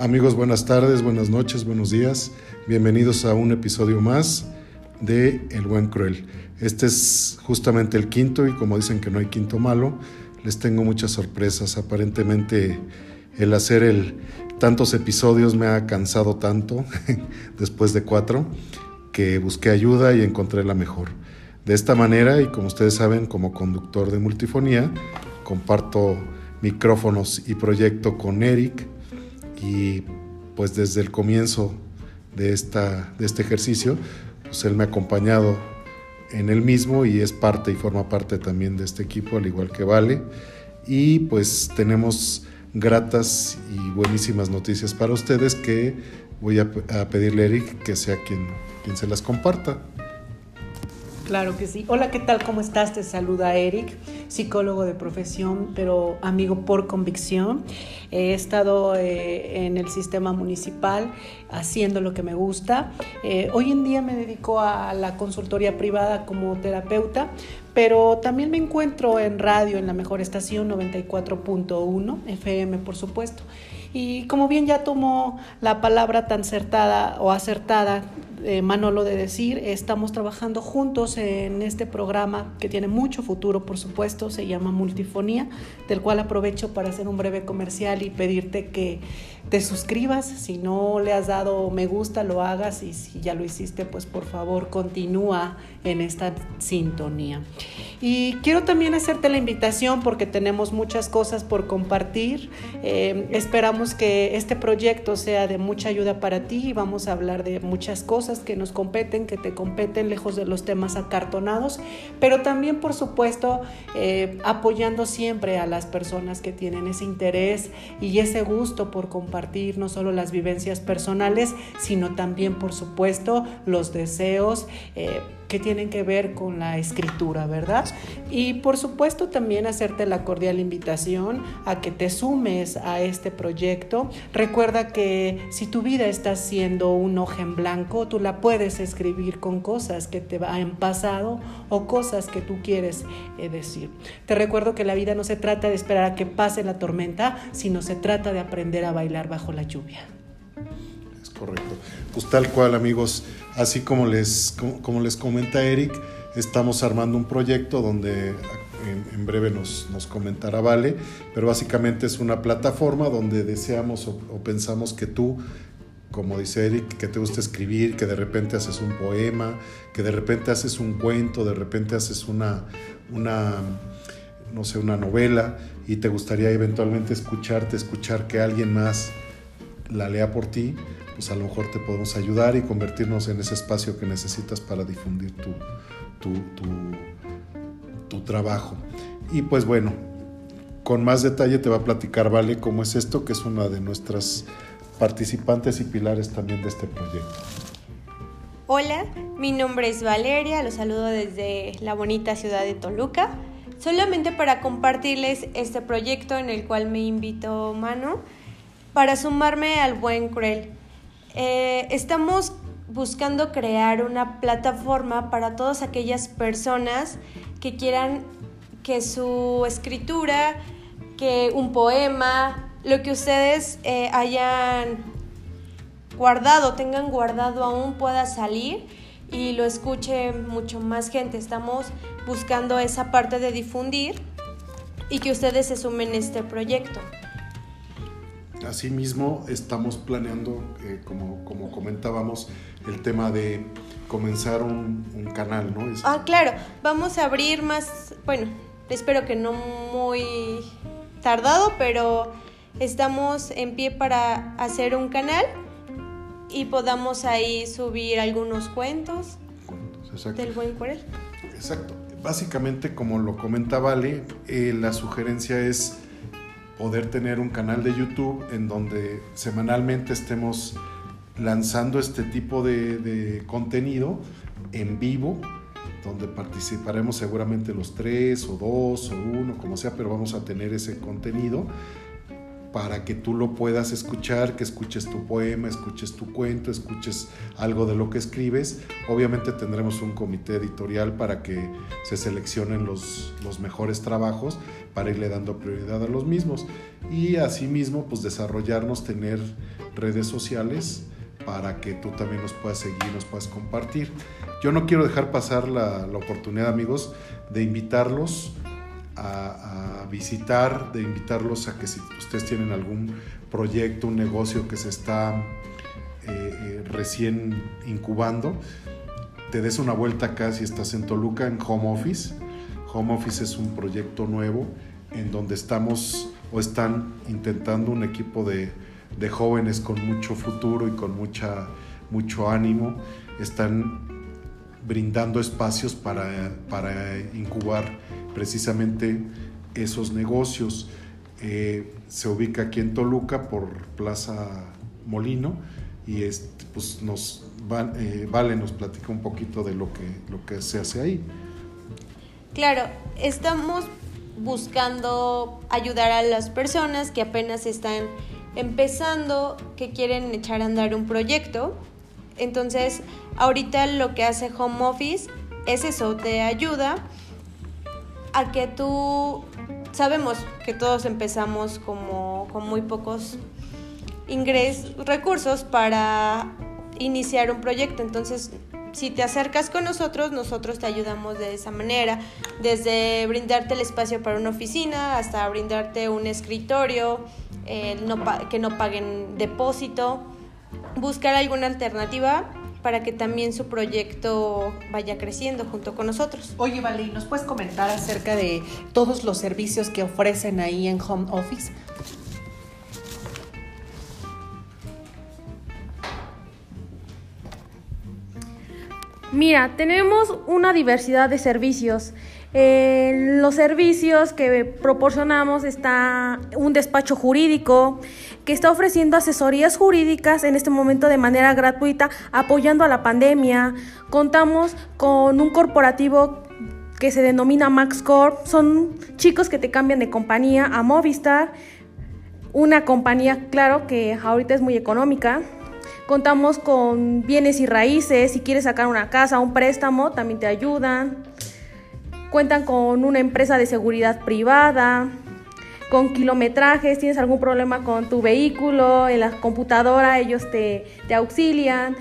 Amigos, buenas tardes, buenas noches, buenos días. Bienvenidos a un episodio más de El Buen Cruel. Este es justamente el quinto y como dicen que no hay quinto malo, les tengo muchas sorpresas. Aparentemente el hacer tantos episodios me ha cansado tanto después de cuatro que busqué ayuda y encontré la mejor. De esta manera, y como ustedes saben, como conductor de multifonía, comparto micrófonos y proyecto con Eric y pues desde el comienzo de, esta, de este ejercicio, pues él me ha acompañado en el mismo y es parte y forma parte también de este equipo, al igual que Vale. Y pues tenemos gratas y buenísimas noticias para ustedes que voy a, pedirle a Eric que sea quien, quien se las comparta. Claro que sí. Hola, ¿qué tal? ¿Cómo estás? Te saluda Eric, psicólogo de profesión, pero amigo por convicción. He estado eh, en el sistema municipal haciendo lo que me gusta. Eh, hoy en día me dedico a la consultoría privada como terapeuta, pero también me encuentro en radio en la mejor estación 94.1 FM, por supuesto. Y como bien ya tomó la palabra tan acertada o acertada eh, Manolo de decir, estamos trabajando juntos en este programa que tiene mucho futuro, por supuesto, se llama Multifonía, del cual aprovecho para hacer un breve comercial y pedirte que te suscribas, si no le has dado me gusta, lo hagas y si ya lo hiciste, pues por favor continúa en esta sintonía. Y quiero también hacerte la invitación porque tenemos muchas cosas por compartir. Eh, esperamos que este proyecto sea de mucha ayuda para ti y vamos a hablar de muchas cosas que nos competen, que te competen, lejos de los temas acartonados, pero también, por supuesto, eh, apoyando siempre a las personas que tienen ese interés y ese gusto por compartir no solo las vivencias personales, sino también, por supuesto, los deseos. Eh, que tienen que ver con la escritura, ¿verdad? Y por supuesto también hacerte la cordial invitación a que te sumes a este proyecto. Recuerda que si tu vida está siendo un hoja en blanco, tú la puedes escribir con cosas que te han pasado o cosas que tú quieres eh, decir. Te recuerdo que la vida no se trata de esperar a que pase la tormenta, sino se trata de aprender a bailar bajo la lluvia. Correcto. Pues tal cual, amigos. Así como les, como, les comenta Eric, estamos armando un proyecto donde en, breve nos, nos, comentará Vale, pero básicamente es una plataforma donde deseamos o, pensamos que tú, como dice Eric, que te gusta escribir, que de repente haces un poema, que de repente haces un cuento, de repente haces una, una no sé, una novela y te gustaría eventualmente escucharte, escuchar que alguien más la lea por ti, pues a lo mejor te podemos ayudar y convertirnos en ese espacio que necesitas para difundir tu, tu, trabajo. Y pues bueno, con más detalle te va a platicar Vale cómo es esto, que es una de nuestras participantes y pilares también de este proyecto. Hola, mi nombre es Valeria, los saludo desde la bonita ciudad de Toluca. Solamente para compartirles este proyecto en el cual me invitó Mano para sumarme al buen cruel. Eh, estamos buscando crear una plataforma para todas aquellas personas que quieran que su escritura, que un poema, lo que ustedes eh, hayan guardado, tengan guardado aún pueda salir y lo escuche mucho más gente. Estamos buscando esa parte de difundir y que ustedes se sumen a este proyecto. Asimismo, estamos planeando, eh, como, como comentábamos, el tema de comenzar un, canal, ¿no? Ah, claro, vamos a abrir más, bueno, espero que no muy tardado, pero estamos en pie para hacer un canal y podamos ahí subir algunos cuentos, del buen Corel. Exacto. Básicamente, como lo comenta Vale, eh, la sugerencia es poder tener un canal de YouTube en donde semanalmente estemos lanzando este tipo de, contenido en vivo, donde participaremos seguramente los tres o dos o uno, como sea, pero vamos a tener ese contenido para que tú lo puedas escuchar, que escuches tu poema, escuches tu cuento, escuches algo de lo que escribes. Obviamente tendremos un comité editorial para que se seleccionen los, mejores trabajos para irle dando prioridad a los mismos. Y asimismo, pues desarrollarnos, tener redes sociales para que tú también nos puedas seguir, nos puedas compartir. Yo no quiero dejar pasar la oportunidad, amigos, de invitarlos a, visitar, de invitarlos a que si ustedes tienen algún proyecto, un negocio que se está eh, eh, recién incubando, te des una vuelta acá si estás en Toluca en Home Office. Home Office es un proyecto nuevo en donde estamos o están intentando un equipo de, de jóvenes con mucho futuro y con mucha, mucho ánimo. Están brindando espacios para, para incubar precisamente esos negocios. Eh, se ubica aquí en Toluca por Plaza Molino y este, pues nos eh, Vale nos platica un poquito de lo que, lo que se hace ahí. Claro, estamos buscando ayudar a las personas que apenas están empezando, que quieren echar a andar un proyecto. Entonces, ahorita lo que hace Home Office es eso, te ayuda a que tú, sabemos que todos empezamos como con muy pocos ingresos, recursos para iniciar un proyecto, entonces si te acercas con nosotros, nosotros te ayudamos de esa manera, desde brindarte el espacio para una oficina hasta brindarte un escritorio, que no paguen depósito, buscar alguna alternativa para que también su proyecto vaya creciendo junto con nosotros. Oye, Vale, ¿nos puedes comentar acerca de todos los servicios que ofrecen ahí en Home Office? Mira, tenemos una diversidad de servicios. En los servicios que proporcionamos está un despacho jurídico que está ofreciendo asesorías jurídicas en este momento de manera gratuita, apoyando a la pandemia. Contamos con un corporativo que se denomina Max Corp. Son chicos que te cambian de compañía a Movistar. Una compañía, claro, que ahorita es muy económica. Contamos con bienes y raíces. Si quieres sacar una casa, un préstamo, también te ayudan cuentan con una empresa de seguridad privada, con kilometrajes, tienes algún problema con tu vehículo, en la computadora ellos te, auxilian,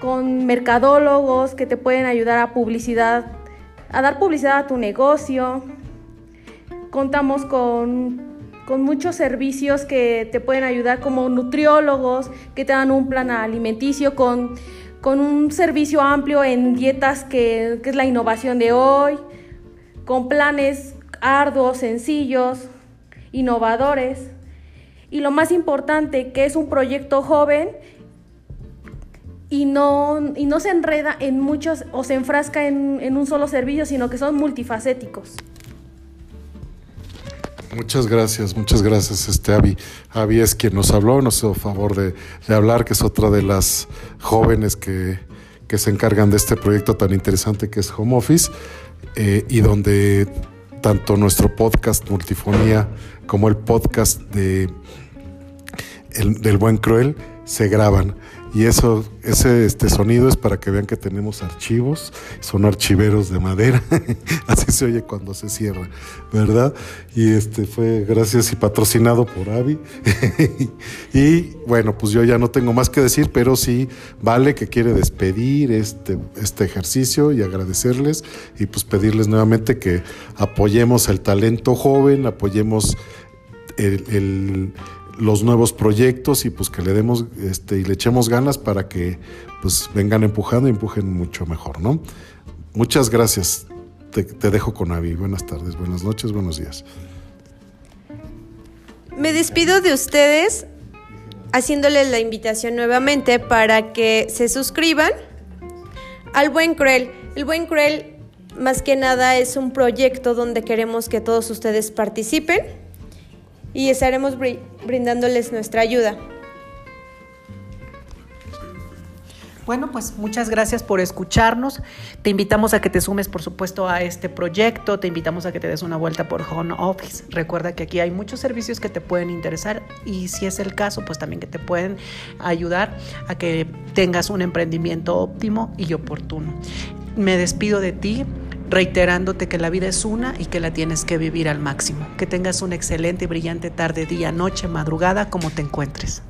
con mercadólogos que te pueden ayudar a publicidad, a dar publicidad a tu negocio. Contamos con, con muchos servicios que te pueden ayudar como nutriólogos que te dan un plan alimenticio con con un servicio amplio en dietas que, es la innovación de hoy, con planes arduos, sencillos, innovadores. Y lo más importante, que es un proyecto joven y no, y no se enreda en muchos o se enfrasca en, en un solo servicio, sino que son multifacéticos. Muchas gracias, muchas gracias, este Avi. Avi es quien nos habló, nos hizo favor de, hablar, que es otra de las jóvenes que, se encargan de este proyecto tan interesante que es Home Office eh, y donde tanto nuestro podcast Multifonía como el podcast de el, del Buen Cruel se graban. Y eso, ese este sonido es para que vean que tenemos archivos, son archiveros de madera, así se oye cuando se cierra, ¿verdad? Y este fue gracias y patrocinado por Avi. y bueno, pues yo ya no tengo más que decir, pero sí vale que quiere despedir este, este ejercicio y agradecerles y pues pedirles nuevamente que apoyemos el talento joven, apoyemos el los nuevos proyectos y pues que le demos este, y le echemos ganas para que pues vengan empujando y empujen mucho mejor, ¿no? Muchas gracias. Te, te dejo con Avi. Buenas tardes, buenas noches, buenos días. Me despido de ustedes haciéndoles la invitación nuevamente para que se suscriban al Buen Cruel. El Buen Cruel más que nada es un proyecto donde queremos que todos ustedes participen y estaremos brindándoles nuestra ayuda. Bueno, pues muchas gracias por escucharnos. Te invitamos a que te sumes, por supuesto, a este proyecto. Te invitamos a que te des una vuelta por Home Office. Recuerda que aquí hay muchos servicios que te pueden interesar y si es el caso, pues también que te pueden ayudar a que tengas un emprendimiento óptimo y oportuno. Me despido de ti reiterándote que la vida es una y que la tienes que vivir al máximo. Que tengas una excelente y brillante tarde, día, noche, madrugada, como te encuentres.